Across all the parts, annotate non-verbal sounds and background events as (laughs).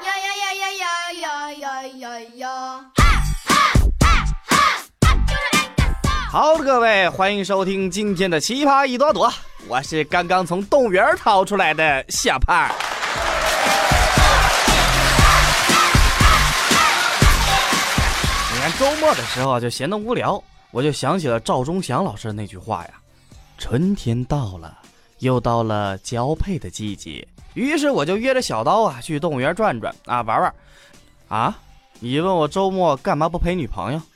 呀呀呀呀呀呀呀呀呀！好的，各位，欢迎收听今天的奇葩一朵朵，我是刚刚从动物园逃出来的小胖。你看周末的时候，就闲得无聊，我就想起了赵忠祥老师的那句话呀：“春天到了，又到了交配的季节。”于是我就约着小刀啊去动物园转转啊玩玩。啊，你问我周末干嘛不陪女朋友？(laughs)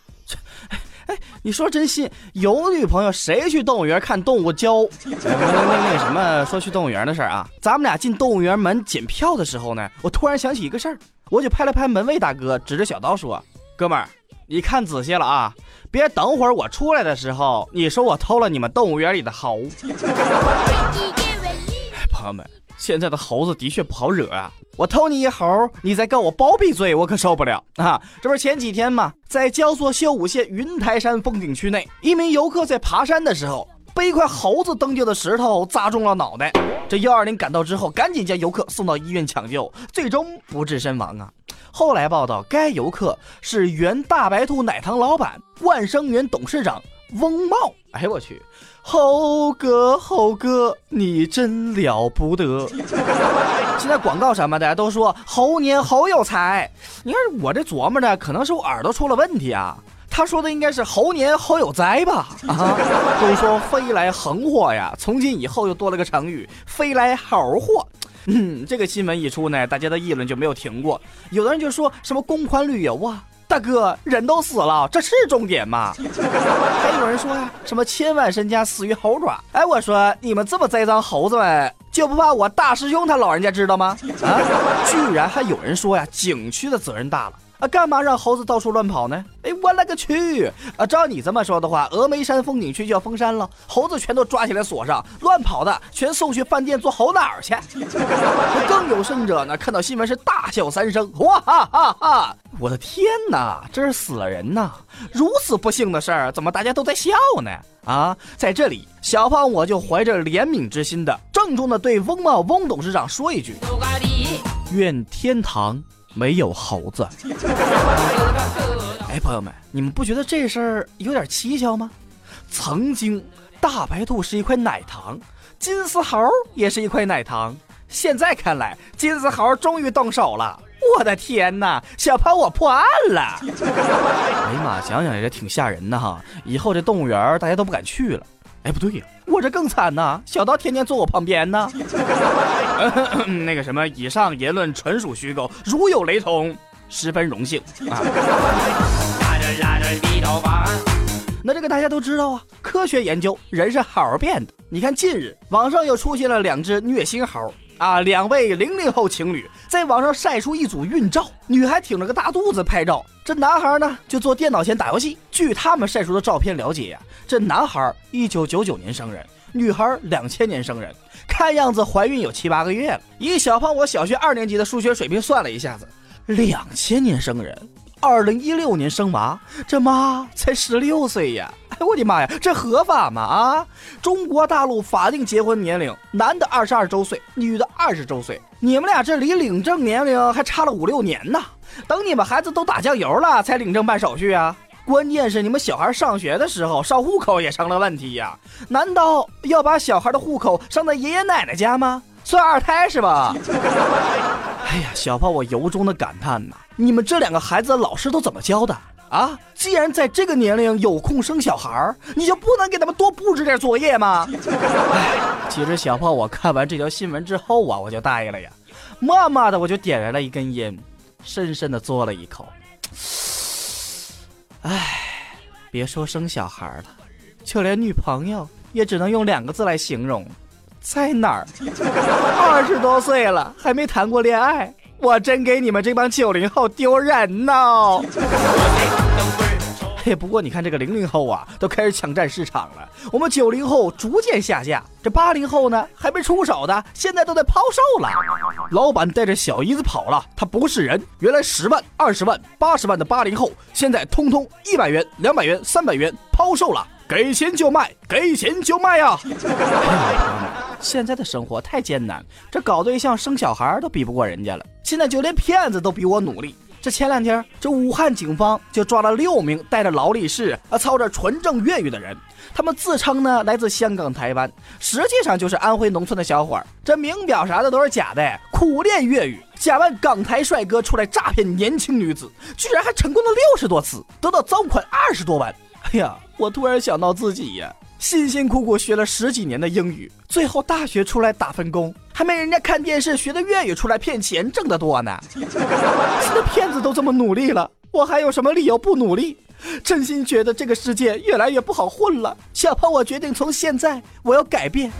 哎，你说真心？有女朋友谁去动物园看动物交？那那那什么，说去动物园的事儿啊？咱们俩进动物园门检票的时候呢，我突然想起一个事儿，我就拍了拍门卫大哥，指着小刀说：“哥们儿，你看仔细了啊，别等会儿我出来的时候，你说我偷了你们动物园里的猴。(laughs) ”朋友们。现在的猴子的确不好惹啊！我偷你一猴，你再告我包庇罪，我可受不了 (laughs) 啊！这不是前几天吗？在焦作秀武县云台山风景区内，一名游客在爬山的时候，被一块猴子蹬丢的石头砸中了脑袋。这幺二零赶到之后，赶紧将游客送到医院抢救，最终不治身亡啊！后来报道，该游客是原大白兔奶糖老板万生园董事长翁茂。哎我去！猴哥，猴哥，你真了不得！现在广告什么的都说猴年猴有财，你看我这琢磨的，可能是我耳朵出了问题啊。他说的应该是猴年猴有灾吧？啊，都说飞来横祸呀，从今以后又多了个成语，飞来猴祸。嗯，这个新闻一出呢，大家的议论就没有停过，有的人就说什么公款旅游啊。大哥，人都死了，这是重点吗？(laughs) 还有人说呀，什么千万身家死于猴爪？哎，我说你们这么栽赃猴子们，就不怕我大师兄他老人家知道吗？啊，居然还有人说呀，景区的责任大了。啊，干嘛让猴子到处乱跑呢？哎，我勒个去！啊，照你这么说的话，峨眉山风景区就要封山了，猴子全都抓起来锁上，乱跑的全送去饭店做猴脑去。(laughs) 更有甚者呢，看到新闻是大笑三声，哇哈哈哈！我的天哪，这是死了人呐！如此不幸的事儿，怎么大家都在笑呢？啊，在这里，小胖我就怀着怜悯之心的，郑重的对翁茂翁董事长说一句：愿天堂。没有猴子。(laughs) 哎，朋友们，你们不觉得这事儿有点蹊跷吗？曾经大白兔是一块奶糖，金丝猴也是一块奶糖。现在看来，金丝猴终于动手了。我的天哪，小潘我破案了！(laughs) 哎呀妈，想想也挺吓人的哈。以后这动物园大家都不敢去了。哎，不对呀，我这更惨呐！小刀天天坐我旁边呢。(laughs) 那个什么，以上言论纯属虚构，如有雷同，十分荣幸啊。(laughs) 那这个大家都知道啊，科学研究，人是猴变的。你看，近日网上又出现了两只虐心猴。啊，两位零零后情侣在网上晒出一组孕照，女孩挺着个大肚子拍照，这男孩呢就坐电脑前打游戏。据他们晒出的照片了解呀，这男孩一九九九年生人，女孩两千年生人，看样子怀孕有七八个月了。以小胖我小学二年级的数学水平算了一下子，两千年生人。二零一六年生娃，这妈才十六岁呀！(laughs) 哎，我的妈呀，这合法吗？啊，中国大陆法定结婚年龄，男的二十二周岁，女的二十周岁。你们俩这离领证年龄还差了五六年呢。等你们孩子都打酱油了，才领证办手续啊！关键是你们小孩上学的时候上户口也成了问题呀？难道要把小孩的户口上在爷爷奶奶家吗？算二胎是吧？(laughs) 哎呀，小胖，我由衷的感叹呐，你们这两个孩子的老师都怎么教的啊？既然在这个年龄有空生小孩你就不能给他们多布置点作业吗？(laughs) 哎，其实小胖，我看完这条新闻之后啊，我就呆了呀，慢慢的我就点燃了一根烟，深深的嘬了一口。(tsk) 哎，别说生小孩了，就连女朋友也只能用两个字来形容。在哪儿？二十多岁了还没谈过恋爱，我真给你们这帮九零后丢人呢！(laughs) 嘿，不过你看这个零零后啊，都开始抢占市场了。我们九零后逐渐下架，这八零后呢还没出手的，现在都在抛售了。老板带着小姨子跑了，他不是人。原来十万、二十万、八十万的八零后，现在通通一百元、两百元、三百元抛售了。给钱就卖，给钱就卖呀！现在的生活太艰难，这搞对象、生小孩都比不过人家了。现在就连骗子都比我努力。这前两天，这武汉警方就抓了六名带着劳力士、啊操着纯正粤语的人，他们自称呢来自香港、台湾，实际上就是安徽农村的小伙儿。这名表啥的都是假的，苦练粤语，假扮港台帅哥出来诈骗年轻女子，居然还成功了六十多次，得到赃款二十多万。哎呀，我突然想到自己呀。辛辛苦苦学了十几年的英语，最后大学出来打份工，还没人家看电视学的粤语出来骗钱挣得多呢。(laughs) 现在骗子都这么努力了，我还有什么理由不努力？真心觉得这个世界越来越不好混了。小胖，我决定从现在我要改变。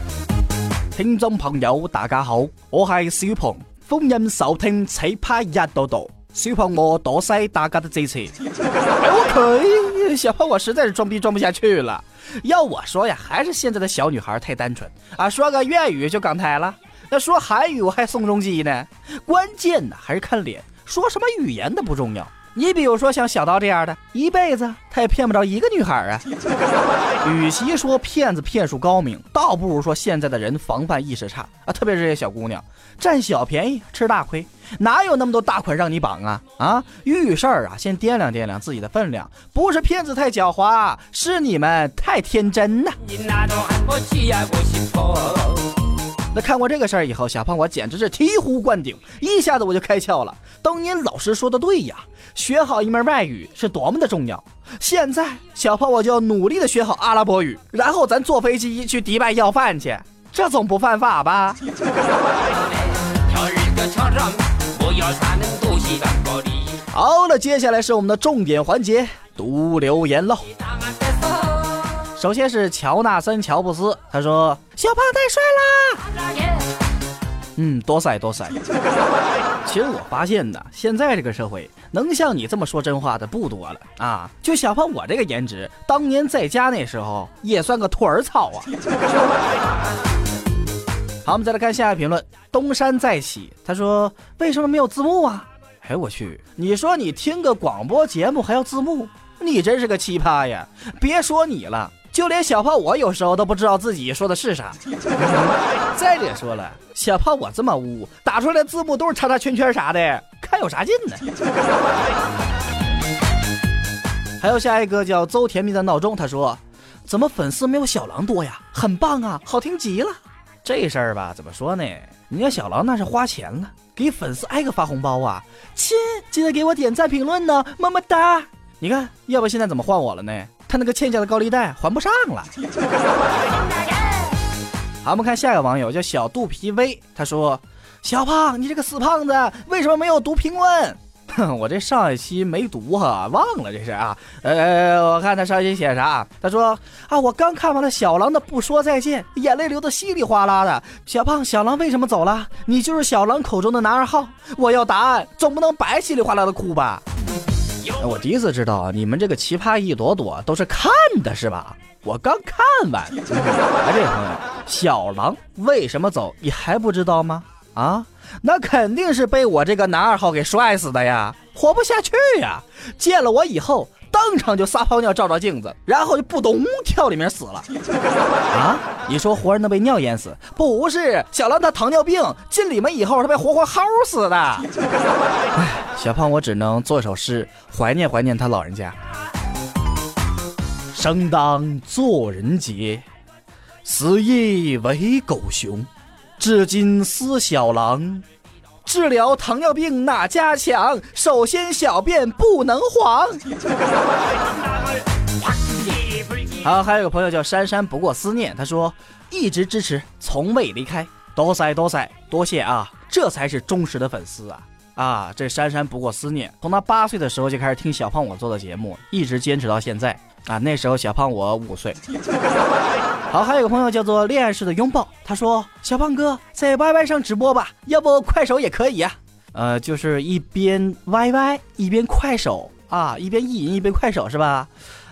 听众朋友，大家好，我系小胖，欢迎收听奇葩一多多。小胖我多谢大家的支持。(laughs) OK，(laughs) 小胖我实在是装逼装不下去了。要我说呀，还是现在的小女孩太单纯啊，说个粤语就港台了，那说韩语我还宋仲基呢。关键呢还是看脸，说什么语言都不重要。你比如说像小刀这样的，一辈子他也骗不着一个女孩啊。(laughs) 与其说骗子骗术高明，倒不如说现在的人防范意识差啊，特别是这些小姑娘，占小便宜吃大亏，哪有那么多大款让你绑啊？啊，遇事儿啊，先掂量掂量自己的分量，不是骗子太狡猾，是你们太天真呐。那看过这个事儿以后，小胖我简直是醍醐灌顶，一下子我就开窍了。当年老师说的对呀，学好一门外语是多么的重要。现在小胖我就要努力的学好阿拉伯语，然后咱坐飞机去迪拜要饭去，这总不犯法吧？好了，接下来是我们的重点环节，读留言喽。首先是乔纳森·乔布斯，他说：“小胖太帅啦！”嗯，多帅多帅。(laughs) 其实我发现呢，现在这个社会能像你这么说真话的不多了啊。就小胖我这个颜值，当年在家那时候也算个兔儿草啊。(laughs) 好，我们再来看下一个评论，东山再起，他说：“为什么没有字幕啊？”哎，我去，你说你听个广播节目还要字幕，你真是个奇葩呀！别说你了。就连小胖我有时候都不知道自己说的是啥。再者说了，小胖我这么污，打出来字幕都是叉叉圈圈啥的，看有啥劲呢？(laughs) 还有下一个叫邹甜蜜的闹钟，他说：“怎么粉丝没有小狼多呀？很棒啊，好听极了。”这事儿吧，怎么说呢？人家小狼那是花钱了，给粉丝挨个发红包啊！亲，记得给我点赞评论呢，么么哒！你看，要不现在怎么换我了呢？他那个欠下的高利贷还不上了。好，我们看下一个网友叫小肚皮威，他说：“小胖，你这个死胖子，为什么没有读评论？”哼，(laughs) 我这上一期没读哈，忘了这是啊。呃，我看他上一期写啥？他说：“啊，我刚看完了小狼的不说再见，眼泪流得稀里哗啦的。小胖，小狼为什么走了？你就是小狼口中的男二号。我要答案，总不能白稀里哗啦的哭吧？”我第一次知道你们这个奇葩一朵朵都是看的是吧？我刚看完。哎，这位朋友，小狼为什么走？你还不知道吗？啊，那肯定是被我这个男二号给摔死的呀，活不下去呀！见了我以后。当场就撒泡尿照照镜子，然后就扑咚跳里面死了。(laughs) 啊，你说活人能被尿淹死？不是，小狼他糖尿病进里面以后，他被活活薅死的。哎，小胖我只能做首诗怀念怀念他老人家。生当作人杰，死亦为狗熊。至今思小狼。治疗糖尿病哪家强？首先小便不能黄。(laughs) 好，还有个朋友叫珊珊不过思念，他说一直支持，从未离开，多塞多塞，多谢啊，这才是忠实的粉丝啊啊！这珊珊不过思念，从他八岁的时候就开始听小胖我做的节目，一直坚持到现在啊。那时候小胖我五岁。好，还有个朋友叫做恋爱式的拥抱，他说：“小胖哥在 YY 上直播吧，要不快手也可以啊。”呃，就是一边 YY 一边快手啊，一边意淫一边快手是吧？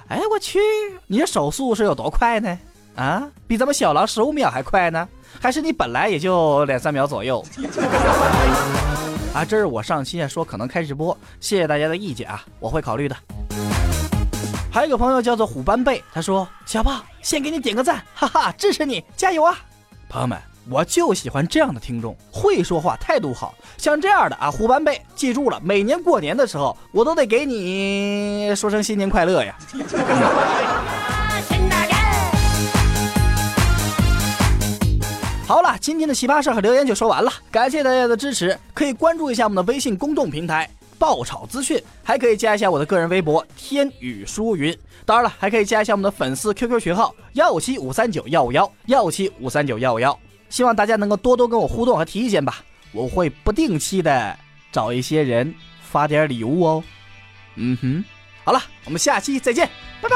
哎，我去，你这手速是有多快呢？啊，比咱们小狼十五秒还快呢？还是你本来也就两三秒左右？(laughs) 啊，这是我上期说可能开直播，谢谢大家的意见啊，我会考虑的。还有个朋友叫做虎斑贝，他说：“小胖，先给你点个赞，哈哈，支持你，加油啊！”朋友们，我就喜欢这样的听众，会说话，态度好，像这样的啊，虎斑贝，记住了，每年过年的时候，我都得给你说声新年快乐呀。好了，今天的奇葩事和留言就说完了，感谢大家的支持，可以关注一下我们的微信公众平台。爆炒资讯，还可以加一下我的个人微博天宇舒云。当然了，还可以加一下我们的粉丝 QQ 群号幺五七五三九幺五幺幺五七五三九幺五幺。希望大家能够多多跟我互动和提意见吧，我会不定期的找一些人发点礼物哦。嗯哼，好了，我们下期再见，拜拜。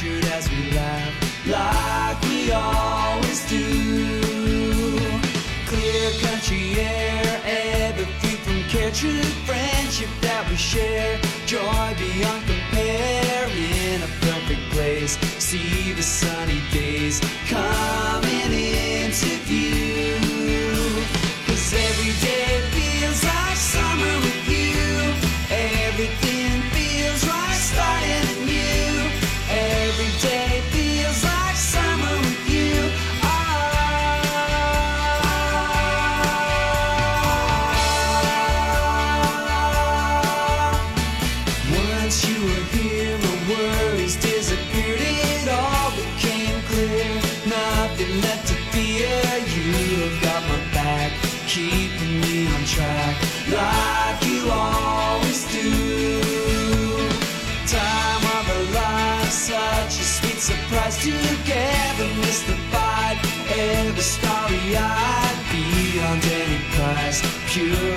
Captured as we laugh like we always do. Clear country air, ever free from care, true friendship that we share, joy beyond compare in a perfect place. See the sunny days coming. keeping me on track like you always do. Time of a life, such a sweet surprise. Together, miss the fight. Every starry eyed beyond any price. Pure.